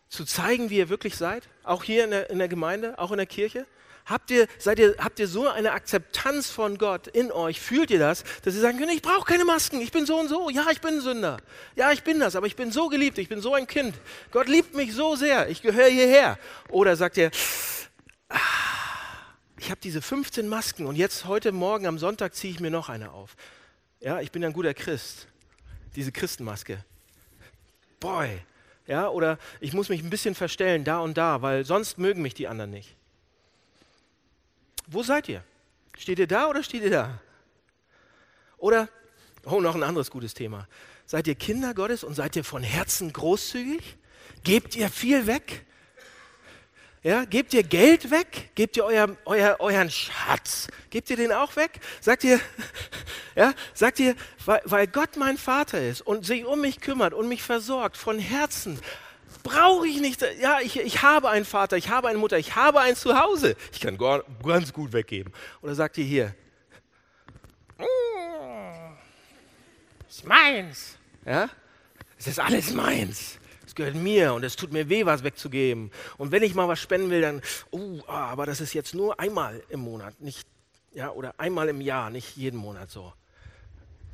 Speaker 2: zu zeigen, wie ihr wirklich seid? Auch hier in der, in der Gemeinde, auch in der Kirche? Habt ihr, seid ihr, habt ihr so eine Akzeptanz von Gott in euch? Fühlt ihr das, dass ihr sagen könnt, ich brauche keine Masken, ich bin so und so. Ja, ich bin ein Sünder. Ja, ich bin das, aber ich bin so geliebt, ich bin so ein Kind. Gott liebt mich so sehr, ich gehöre hierher. Oder sagt ihr, ah, ich habe diese 15 Masken und jetzt heute Morgen am Sonntag ziehe ich mir noch eine auf. Ja, ich bin ein guter Christ. Diese Christenmaske. Boy. Ja, oder ich muss mich ein bisschen verstellen da und da, weil sonst mögen mich die anderen nicht. Wo seid ihr? Steht ihr da oder steht ihr da? Oder, oh, noch ein anderes gutes Thema. Seid ihr Kinder Gottes und seid ihr von Herzen großzügig? Gebt ihr viel weg? Ja, gebt ihr Geld weg? Gebt ihr euer, euer, euren Schatz? Gebt ihr den auch weg? Sagt ihr, ja, sagt ihr, weil, weil Gott mein Vater ist und sich um mich kümmert und mich versorgt von Herzen, brauche ich nicht, ja, ich, ich habe einen Vater, ich habe eine Mutter, ich habe ein Zuhause. Ich kann ganz gut weggeben. Oder sagt ihr hier, mm, ist meins. Ja, es ist alles meins es gehört mir und es tut mir weh, was wegzugeben. Und wenn ich mal was spenden will, dann, oh, aber das ist jetzt nur einmal im Monat, nicht, ja, oder einmal im Jahr, nicht jeden Monat so.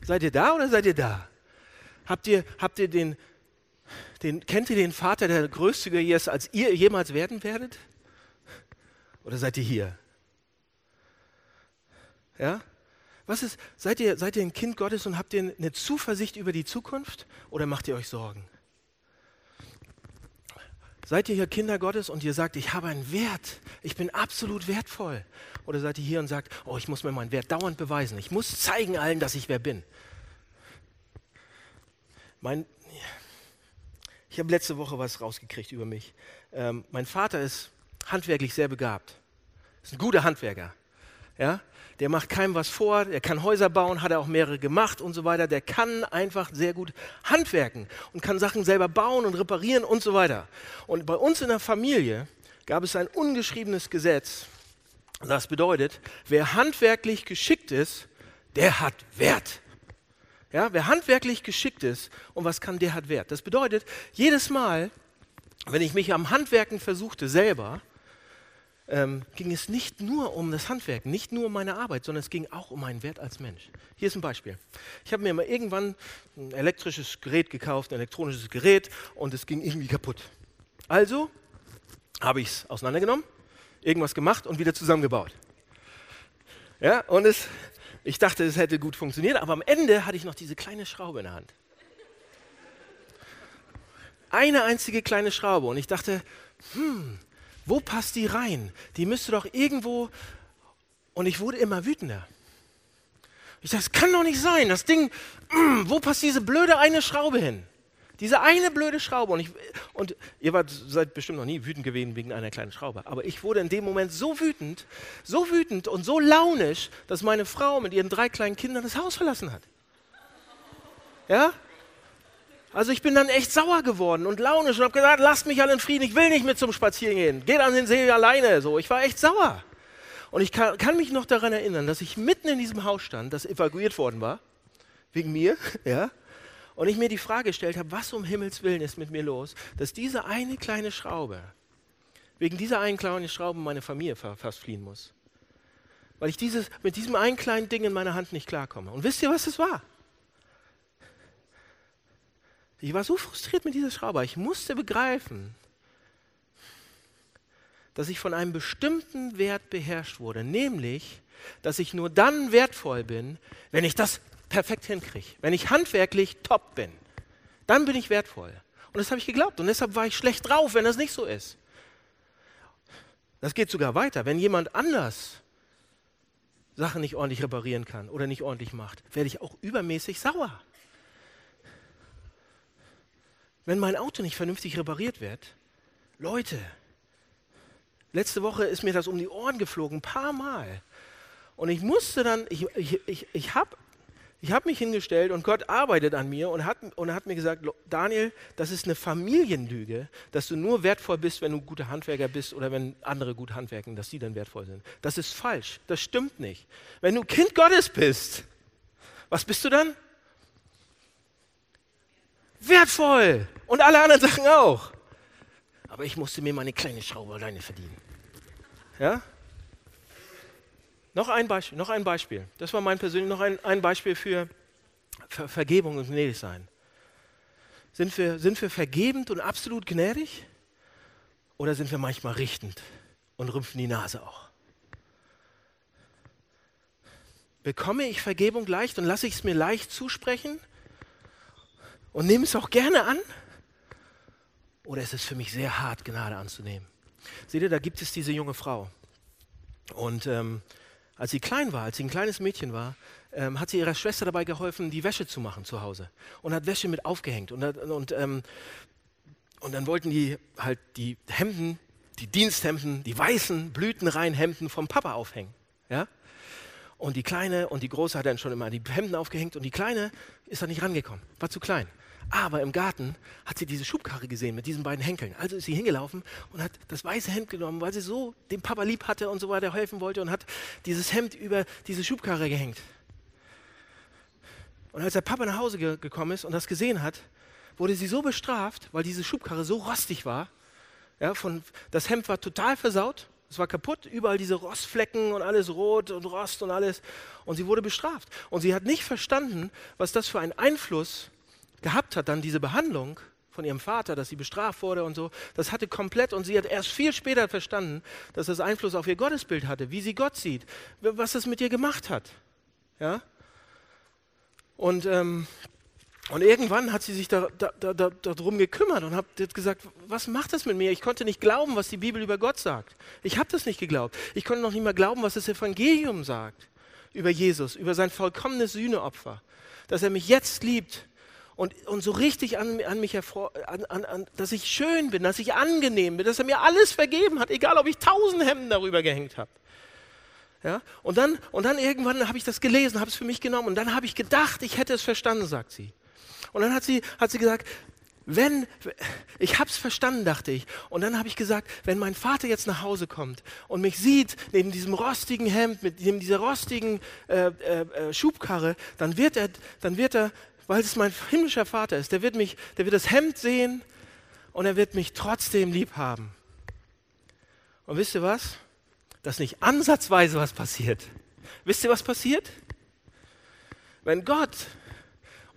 Speaker 2: Seid ihr da oder seid ihr da? Habt ihr, habt ihr den, Den, kennt ihr den Vater, der größtiger ist, als ihr jemals werden werdet? Oder seid ihr hier? Ja? Was ist, seid ihr, seid ihr ein Kind Gottes und habt ihr eine Zuversicht über die Zukunft oder macht ihr euch Sorgen? Seid ihr hier Kinder Gottes und ihr sagt, ich habe einen Wert, ich bin absolut wertvoll? Oder seid ihr hier und sagt, oh, ich muss mir meinen Wert dauernd beweisen, ich muss zeigen allen, dass ich wer bin? Mein, ich habe letzte Woche was rausgekriegt über mich. Ähm, mein Vater ist handwerklich sehr begabt, ist ein guter Handwerker. Ja? Der macht keinem was vor, der kann Häuser bauen, hat er auch mehrere gemacht und so weiter. Der kann einfach sehr gut handwerken und kann Sachen selber bauen und reparieren und so weiter. Und bei uns in der Familie gab es ein ungeschriebenes Gesetz. Das bedeutet, wer handwerklich geschickt ist, der hat Wert. Ja, wer handwerklich geschickt ist und was kann, der hat Wert. Das bedeutet, jedes Mal, wenn ich mich am Handwerken versuchte selber, ähm, ging es nicht nur um das Handwerk, nicht nur um meine Arbeit, sondern es ging auch um meinen Wert als Mensch. Hier ist ein Beispiel. Ich habe mir mal irgendwann ein elektrisches Gerät gekauft, ein elektronisches Gerät und es ging irgendwie kaputt. Also habe ich es auseinandergenommen, irgendwas gemacht und wieder zusammengebaut. Ja, und es, ich dachte, es hätte gut funktioniert, aber am Ende hatte ich noch diese kleine Schraube in der Hand. Eine einzige kleine Schraube und ich dachte, hm, wo passt die rein? Die müsste doch irgendwo. Und ich wurde immer wütender. Ich dachte, das kann doch nicht sein. Das Ding, mm, wo passt diese blöde eine Schraube hin? Diese eine blöde Schraube. Und, ich, und ihr wart, seid bestimmt noch nie wütend gewesen wegen einer kleinen Schraube. Aber ich wurde in dem Moment so wütend, so wütend und so launisch, dass meine Frau mit ihren drei kleinen Kindern das Haus verlassen hat. Ja? Also ich bin dann echt sauer geworden und launisch und habe gesagt, lasst mich alle in Frieden, ich will nicht mit zum Spazieren gehen. Geht an den See alleine. So, ich war echt sauer. Und ich kann, kann, mich noch daran erinnern, dass ich mitten in diesem Haus stand, das evakuiert worden war, wegen mir, ja, und ich mir die Frage gestellt habe, was um Himmels Willen ist mit mir los, dass diese eine kleine Schraube, wegen dieser einen kleinen Schraube meine Familie fast fliehen muss. Weil ich dieses, mit diesem einen kleinen Ding in meiner Hand nicht klarkomme. Und wisst ihr, was es war? Ich war so frustriert mit dieser Schraube. Ich musste begreifen, dass ich von einem bestimmten Wert beherrscht wurde, nämlich, dass ich nur dann wertvoll bin, wenn ich das perfekt hinkriege, wenn ich handwerklich top bin. Dann bin ich wertvoll. Und das habe ich geglaubt. Und deshalb war ich schlecht drauf, wenn das nicht so ist. Das geht sogar weiter. Wenn jemand anders Sachen nicht ordentlich reparieren kann oder nicht ordentlich macht, werde ich auch übermäßig sauer. Wenn mein Auto nicht vernünftig repariert wird, Leute, letzte Woche ist mir das um die Ohren geflogen, ein paar Mal. Und ich musste dann, ich, ich, ich, ich habe ich hab mich hingestellt und Gott arbeitet an mir und hat, und hat mir gesagt, Daniel, das ist eine Familienlüge, dass du nur wertvoll bist, wenn du guter Handwerker bist oder wenn andere gut handwerken, dass die dann wertvoll sind. Das ist falsch, das stimmt nicht. Wenn du Kind Gottes bist, was bist du dann? Wertvoll. Und alle anderen Sachen auch. Aber ich musste mir meine kleine Schraube alleine verdienen. Ja? Noch ein Beispiel, noch ein Beispiel. Das war mein persönlich noch ein, ein Beispiel für, für Vergebung und gnädig sein. Sind wir, sind wir vergebend und absolut gnädig? Oder sind wir manchmal richtend und rümpfen die Nase auch? Bekomme ich Vergebung leicht und lasse ich es mir leicht zusprechen? Und nehme es auch gerne an? Oder ist es für mich sehr hart, Gnade anzunehmen? Seht ihr, da gibt es diese junge Frau. Und ähm, als sie klein war, als sie ein kleines Mädchen war, ähm, hat sie ihrer Schwester dabei geholfen, die Wäsche zu machen zu Hause. Und hat Wäsche mit aufgehängt. Und, und, ähm, und dann wollten die halt die Hemden, die Diensthemden, die weißen, blütenreinen Hemden vom Papa aufhängen. Ja? Und die Kleine und die Große hat dann schon immer die Hemden aufgehängt und die Kleine ist da nicht rangekommen, war zu klein. Aber im Garten hat sie diese Schubkarre gesehen mit diesen beiden Henkeln. Also ist sie hingelaufen und hat das weiße Hemd genommen, weil sie so den Papa lieb hatte und so weiter helfen wollte und hat dieses Hemd über diese Schubkarre gehängt. Und als der Papa nach Hause ge gekommen ist und das gesehen hat, wurde sie so bestraft, weil diese Schubkarre so rostig war. Ja, von, das Hemd war total versaut, es war kaputt, überall diese Rostflecken und alles rot und Rost und alles. Und sie wurde bestraft. Und sie hat nicht verstanden, was das für einen Einfluss gehabt hat, dann diese Behandlung von ihrem Vater, dass sie bestraft wurde und so. Das hatte komplett und sie hat erst viel später verstanden, dass das Einfluss auf ihr Gottesbild hatte, wie sie Gott sieht, was das mit ihr gemacht hat. Ja? Und, ähm, und irgendwann hat sie sich darum da, da, da, gekümmert und hat gesagt, was macht das mit mir? Ich konnte nicht glauben, was die Bibel über Gott sagt. Ich habe das nicht geglaubt. Ich konnte noch nicht mal glauben, was das Evangelium sagt über Jesus, über sein vollkommenes Sühneopfer. Dass er mich jetzt liebt und, und so richtig an, an mich hervor, an, an, an, dass ich schön bin, dass ich angenehm bin, dass er mir alles vergeben hat, egal ob ich tausend Hemden darüber gehängt habe. Ja? Und, dann, und dann irgendwann habe ich das gelesen, habe es für mich genommen und dann habe ich gedacht, ich hätte es verstanden, sagt sie. Und dann hat sie, hat sie gesagt, wenn, ich habe es verstanden, dachte ich. Und dann habe ich gesagt, wenn mein Vater jetzt nach Hause kommt und mich sieht neben diesem rostigen Hemd, mit neben dieser rostigen äh, äh, äh, Schubkarre, dann wird er, dann wird er, weil es mein himmlischer Vater ist, der wird mich, der wird das Hemd sehen und er wird mich trotzdem lieb haben. Und wisst ihr was? Dass nicht ansatzweise was passiert. Wisst ihr, was passiert? Wenn Gott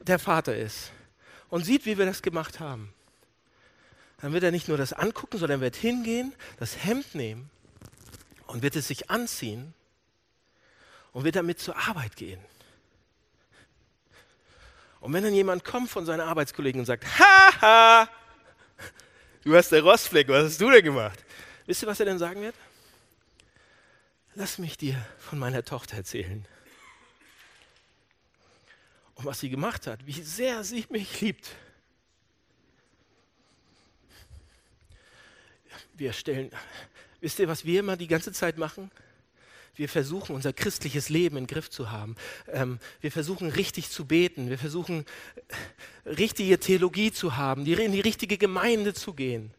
Speaker 2: der Vater ist und sieht, wie wir das gemacht haben, dann wird er nicht nur das angucken, sondern wird hingehen, das Hemd nehmen und wird es sich anziehen und wird damit zur Arbeit gehen. Und wenn dann jemand kommt von seinen Arbeitskollegen und sagt, haha, du hast der Rostfleck, was hast du denn gemacht? Wisst ihr, was er dann sagen wird? Lass mich dir von meiner Tochter erzählen und was sie gemacht hat, wie sehr sie mich liebt. Wir stellen, wisst ihr, was wir immer die ganze Zeit machen? Wir versuchen, unser christliches Leben in den Griff zu haben. Ähm, wir versuchen, richtig zu beten. Wir versuchen, richtige Theologie zu haben, in die richtige Gemeinde zu gehen.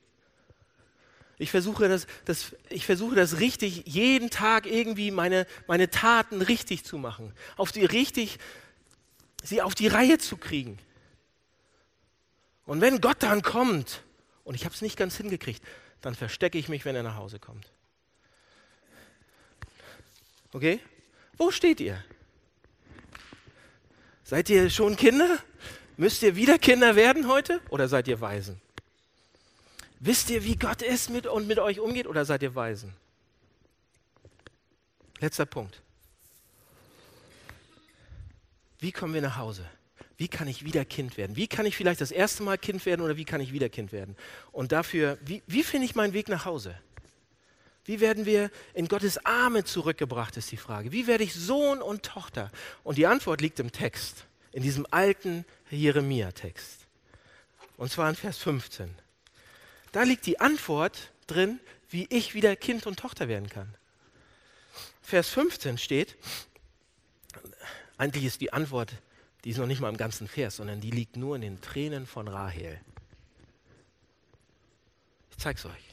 Speaker 2: Ich versuche das, das, ich versuche das richtig, jeden Tag irgendwie meine, meine Taten richtig zu machen. Auf die richtig sie auf die Reihe zu kriegen. Und wenn Gott dann kommt und ich habe es nicht ganz hingekriegt, dann verstecke ich mich, wenn er nach Hause kommt. Okay? Wo steht ihr? Seid ihr schon Kinder? Müsst ihr wieder Kinder werden heute oder seid ihr Waisen? Wisst ihr, wie Gott ist mit und mit euch umgeht oder seid ihr Waisen? Letzter Punkt. Wie kommen wir nach Hause? Wie kann ich wieder Kind werden? Wie kann ich vielleicht das erste Mal Kind werden oder wie kann ich wieder Kind werden? Und dafür, wie, wie finde ich meinen Weg nach Hause? Wie werden wir in Gottes Arme zurückgebracht, ist die Frage. Wie werde ich Sohn und Tochter? Und die Antwort liegt im Text, in diesem alten Jeremia-Text. Und zwar in Vers 15. Da liegt die Antwort drin, wie ich wieder Kind und Tochter werden kann. Vers 15 steht, eigentlich ist die Antwort, die ist noch nicht mal im ganzen Vers, sondern die liegt nur in den Tränen von Rahel. Ich zeige es euch.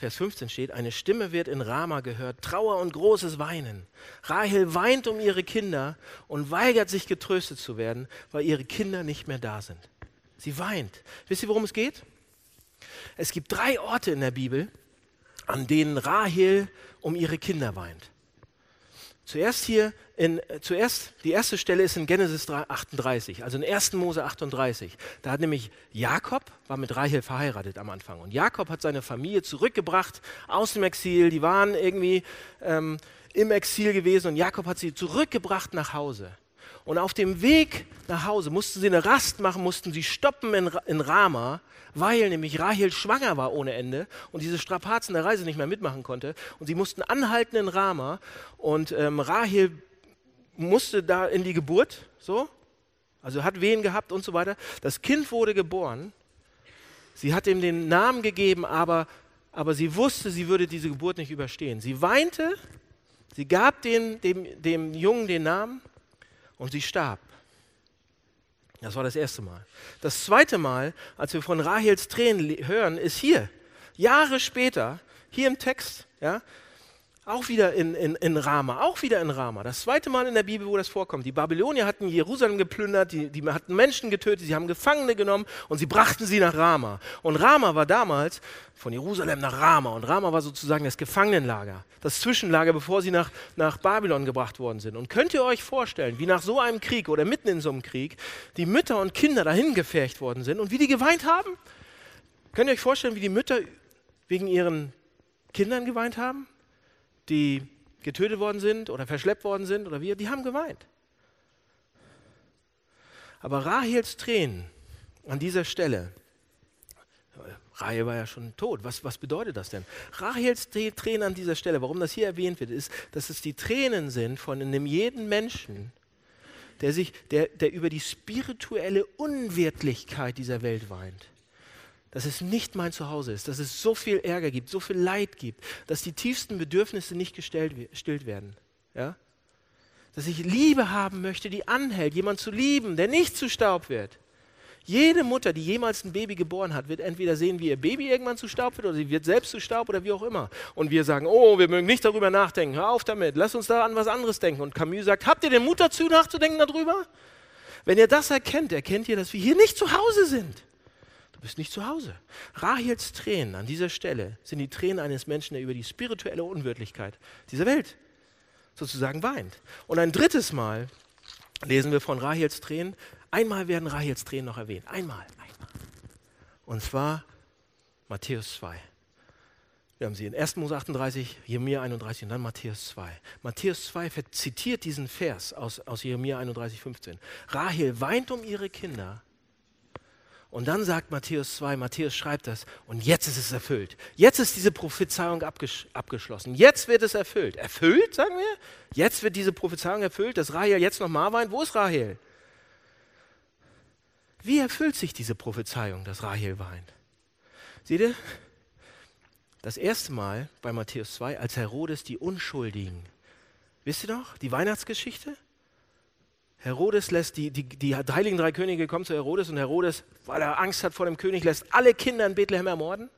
Speaker 2: Vers 15 steht, eine Stimme wird in Rama gehört, Trauer und großes Weinen. Rahel weint um ihre Kinder und weigert sich getröstet zu werden, weil ihre Kinder nicht mehr da sind. Sie weint. Wisst ihr, worum es geht? Es gibt drei Orte in der Bibel, an denen Rahel um ihre Kinder weint. Zuerst hier, in, äh, zuerst, die erste Stelle ist in Genesis 38, also in 1. Mose 38. Da hat nämlich Jakob, war mit Rahel verheiratet am Anfang. Und Jakob hat seine Familie zurückgebracht aus dem Exil. Die waren irgendwie ähm, im Exil gewesen und Jakob hat sie zurückgebracht nach Hause. Und auf dem Weg nach Hause mussten sie eine Rast machen, mussten sie stoppen in, in Rama weil nämlich Rahel schwanger war ohne Ende und diese Strapazen der Reise nicht mehr mitmachen konnte. Und sie mussten anhalten in Rama und ähm, Rahel musste da in die Geburt, so, also hat Wehen gehabt und so weiter. Das Kind wurde geboren. Sie hat ihm den Namen gegeben, aber, aber sie wusste, sie würde diese Geburt nicht überstehen. Sie weinte, sie gab den, dem, dem Jungen den Namen und sie starb. Das war das erste Mal. Das zweite Mal, als wir von Rahels Tränen hören, ist hier. Jahre später, hier im Text, ja, auch wieder in, in, in Rama, auch wieder in Rama. Das zweite Mal in der Bibel, wo das vorkommt. Die Babylonier hatten Jerusalem geplündert, die, die hatten Menschen getötet, sie haben Gefangene genommen und sie brachten sie nach Rama. Und Rama war damals von Jerusalem nach Rama. Und Rama war sozusagen das Gefangenenlager, das Zwischenlager, bevor sie nach, nach Babylon gebracht worden sind. Und könnt ihr euch vorstellen, wie nach so einem Krieg oder mitten in so einem Krieg die Mütter und Kinder dahin gefercht worden sind und wie die geweint haben? Könnt ihr euch vorstellen, wie die Mütter wegen ihren Kindern geweint haben, die getötet worden sind oder verschleppt worden sind oder wie? Die haben geweint. Aber Rahels Tränen an dieser Stelle, Rahel war ja schon tot. Was, was bedeutet das denn? Rahels Tränen an dieser Stelle, warum das hier erwähnt wird, ist, dass es die Tränen sind von einem jeden Menschen, der, sich, der, der über die spirituelle Unwirtlichkeit dieser Welt weint. Dass es nicht mein Zuhause ist, dass es so viel Ärger gibt, so viel Leid gibt, dass die tiefsten Bedürfnisse nicht gestillt werden. Ja? Dass ich Liebe haben möchte, die anhält, jemand zu lieben, der nicht zu Staub wird. Jede Mutter, die jemals ein Baby geboren hat, wird entweder sehen, wie ihr Baby irgendwann zu Staub wird oder sie wird selbst zu Staub oder wie auch immer. Und wir sagen, oh, wir mögen nicht darüber nachdenken, hör auf damit, lass uns da an was anderes denken. Und Camus sagt, habt ihr den Mut dazu, nachzudenken darüber? Wenn ihr das erkennt, erkennt ihr, dass wir hier nicht zu Hause sind. Du bist nicht zu Hause. Rahels Tränen an dieser Stelle sind die Tränen eines Menschen, der über die spirituelle Unwirtlichkeit dieser Welt sozusagen weint. Und ein drittes Mal lesen wir von Rahels Tränen Einmal werden Rahels Tränen noch erwähnt. Einmal, einmal. Und zwar Matthäus 2. Wir haben sie in 1. Mose 38, Jeremia 31 und dann Matthäus 2. Matthäus 2 zitiert diesen Vers aus, aus Jeremia 31, 15. Rahel weint um ihre Kinder und dann sagt Matthäus 2, Matthäus schreibt das, und jetzt ist es erfüllt. Jetzt ist diese Prophezeiung abgesch abgeschlossen. Jetzt wird es erfüllt. Erfüllt, sagen wir? Jetzt wird diese Prophezeiung erfüllt, dass Rahel jetzt nochmal weint. Wo ist Rahel? Wie erfüllt sich diese Prophezeiung, dass Rahel weint? Seht ihr? Das erste Mal bei Matthäus 2, als Herodes die Unschuldigen, wisst ihr noch, die Weihnachtsgeschichte? Herodes lässt die, die, die heiligen drei Könige kommen zu Herodes und Herodes, weil er Angst hat vor dem König, lässt alle Kinder in Bethlehem ermorden.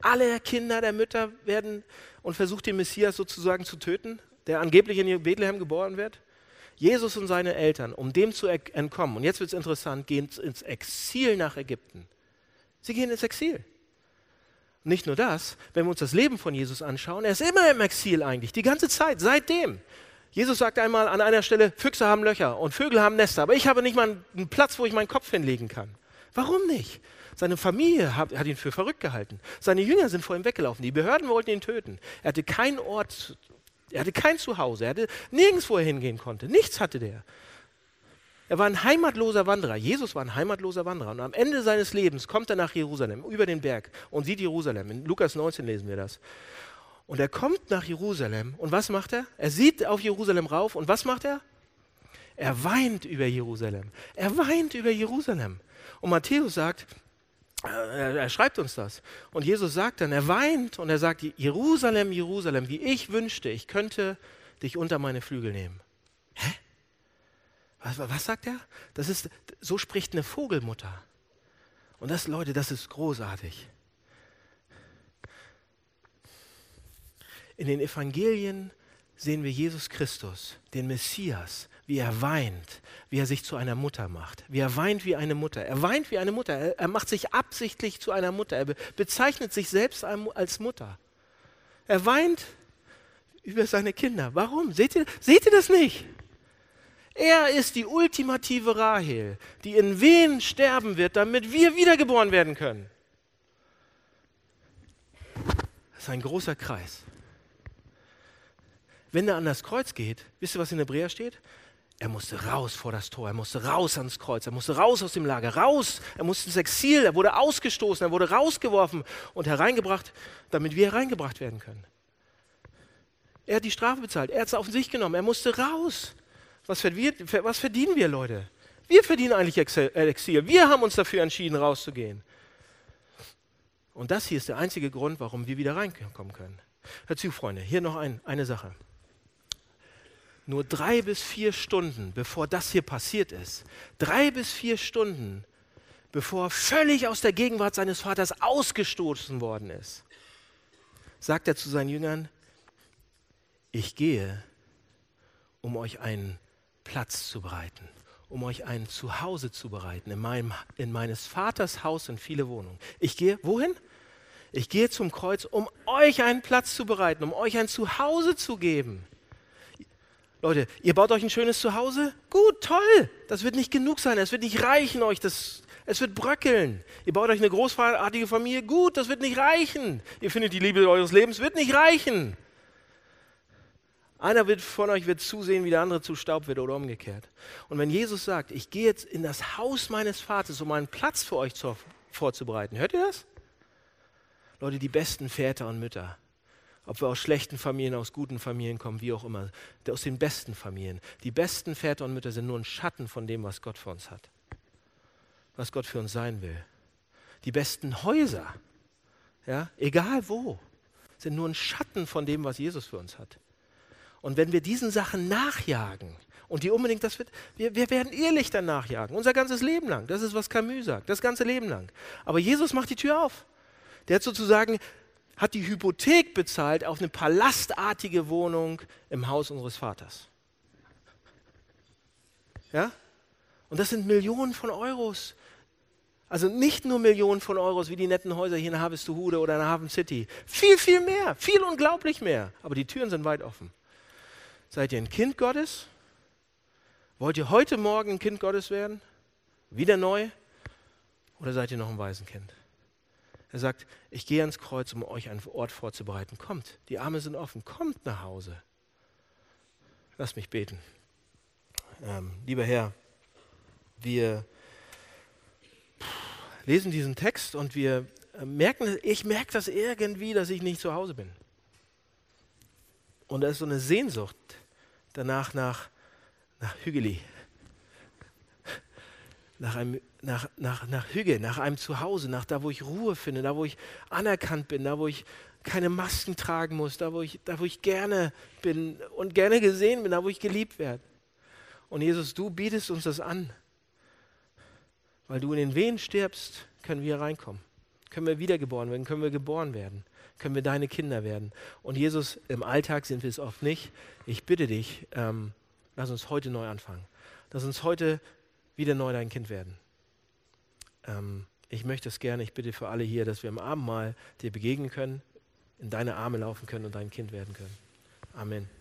Speaker 2: Alle Kinder der Mütter werden und versucht den Messias sozusagen zu töten, der angeblich in Bethlehem geboren wird. Jesus und seine Eltern, um dem zu entkommen, und jetzt wird es interessant, gehen ins Exil nach Ägypten. Sie gehen ins Exil. Nicht nur das, wenn wir uns das Leben von Jesus anschauen, er ist immer im Exil eigentlich, die ganze Zeit, seitdem. Jesus sagt einmal an einer Stelle, Füchse haben Löcher und Vögel haben Nester, aber ich habe nicht mal einen Platz, wo ich meinen Kopf hinlegen kann. Warum nicht? Seine Familie hat, hat, ihn für verrückt gehalten. Seine Jünger sind vor ihm weggelaufen. Die Behörden wollten ihn töten. Er hatte keinen Ort er hatte kein Zuhause, er hatte nirgends, wo er hingehen konnte. Nichts hatte der. Er war ein heimatloser Wanderer. Jesus war ein heimatloser Wanderer. Und am Ende seines Lebens kommt er nach Jerusalem, über den Berg und sieht Jerusalem. In Lukas 19 lesen wir das. Und er kommt nach Jerusalem. Und was macht er? Er sieht auf Jerusalem rauf. Und was macht er? Er weint über Jerusalem. Er weint über Jerusalem. Und Matthäus sagt, er, er, schreibt uns das. Und Jesus sagt dann, er weint und er sagt, Jerusalem, Jerusalem, wie ich wünschte, ich könnte dich unter meine Flügel nehmen. Hä? Was, was sagt er? Das ist, so spricht eine Vogelmutter. Und das, Leute, das ist großartig. In den Evangelien sehen wir Jesus Christus, den Messias, wie er weint, wie er sich zu einer Mutter macht, wie er weint wie eine Mutter. Er weint wie eine Mutter, er, macht sich absichtlich zu einer Mutter, er be bezeichnet sich selbst als Mutter. Er weint über seine Kinder. Warum? Seht ihr, seht ihr das nicht? Er ist die ultimative Rahel, die in Wehen sterben wird, damit wir wiedergeboren werden können. Das ist ein großer Kreis. Wenn er an das Kreuz geht, wisst ihr, was in Hebräer steht? Er musste raus vor das Tor, er musste raus ans Kreuz, er musste raus aus dem Lager, raus, er musste ins Exil, er wurde ausgestoßen, er wurde rausgeworfen und hereingebracht, damit wir hereingebracht werden können. Er hat die Strafe bezahlt, er hat es auf sich genommen, er musste raus. Was, was verdienen wir, Leute? Wir verdienen eigentlich Exil. Wir haben uns dafür entschieden, rauszugehen. Und das hier ist der einzige Grund, warum wir wieder reinkommen können. Hör zu, Freunde, hier noch ein, eine Sache nur drei bis vier Stunden, bevor das hier passiert ist, drei bis vier Stunden, bevor er völlig aus der Gegenwart seines Vaters ausgestoßen worden ist, sagt er zu seinen Jüngern, ich gehe, um euch einen Platz zu bereiten, um euch ein Zuhause zu bereiten. In, meinem, in meines Vaters Haus sind viele Wohnungen. Ich gehe, wohin? Ich gehe zum Kreuz, um euch einen Platz zu bereiten, um euch ein Zuhause zu geben. Leute, ihr baut euch ein schönes Zuhause? Gut, toll. Das wird nicht genug sein. Es wird nicht reichen, euch das Es wird bröckeln. Ihr baut euch eine großartige Familie. Gut, das wird nicht reichen. Ihr findet die Liebe eures Lebens, wird nicht reichen. Einer wird von euch wird zusehen, wie der andere zu Staub wird oder umgekehrt. Und wenn Jesus sagt, ich gehe jetzt in das Haus meines Vaters, um einen Platz für euch zu, vorzubereiten, hört ihr das? Leute, die besten Väter und Mütter, ob wir aus schlechten Familien, aus guten Familien kommen, wie auch immer, aus den besten Familien. Die besten Väter und Mütter sind nur ein Schatten von dem, was Gott für uns hat, was Gott für uns sein will. Die besten Häuser, ja, egal wo, sind nur ein Schatten von dem, was Jesus für uns hat. Und wenn wir diesen Sachen nachjagen, und die unbedingt, das wird, wir, wir werden Irrlichter nachjagen, unser ganzes Leben lang. Das ist, was Camus sagt, das ganze Leben lang. Aber Jesus macht die Tür auf. Der hat sozusagen, hat die Hypothek bezahlt auf eine palastartige Wohnung im Haus unseres Vaters. Ja? Und das sind Millionen von Euros. Also nicht nur Millionen von Euros wie die netten Häuser hier in Harvestuhude oder in Haven City. Viel, viel mehr. Viel unglaublich mehr. Aber die Türen sind weit offen. Seid ihr ein Kind Gottes? Wollt ihr heute Morgen ein Kind Gottes werden? Wieder neu? Oder seid ihr noch ein Waisenkind? Er sagt, ich gehe ans Kreuz, um euch einen Ort vorzubereiten. Kommt, die Arme sind offen, kommt nach Hause. Lass mich beten. Ähm, lieber Herr, wir lesen diesen Text und wir äh, merken, ich merke das irgendwie, dass ich nicht zu Hause bin. Und da ist so eine Sehnsucht danach nach, nach Hügeli, nach einem nach, nach, nach Hüge, nach einem Zuhause, nach da, wo ich Ruhe finde, da, wo ich anerkannt bin, da, wo ich keine Masken tragen muss, da, wo ich, da, wo ich gerne bin und gerne gesehen bin, da, wo ich geliebt werde. Und Jesus, du bietest uns das an. Weil du in den Wehen stirbst, können wir reinkommen. Können wir wiedergeboren werden, können wir geboren werden können wir deine Kinder werden. Und Jesus, im Alltag sind wir es oft nicht. Ich bitte dich, ähm, lass uns heute neu anfangen. Lass uns heute wieder neu dein Kind werden. Ähm, ich möchte es gerne, ich bitte für alle hier, dass wir am Abend mal dir begegnen können, in deine Arme laufen können und dein Kind werden können. Amen.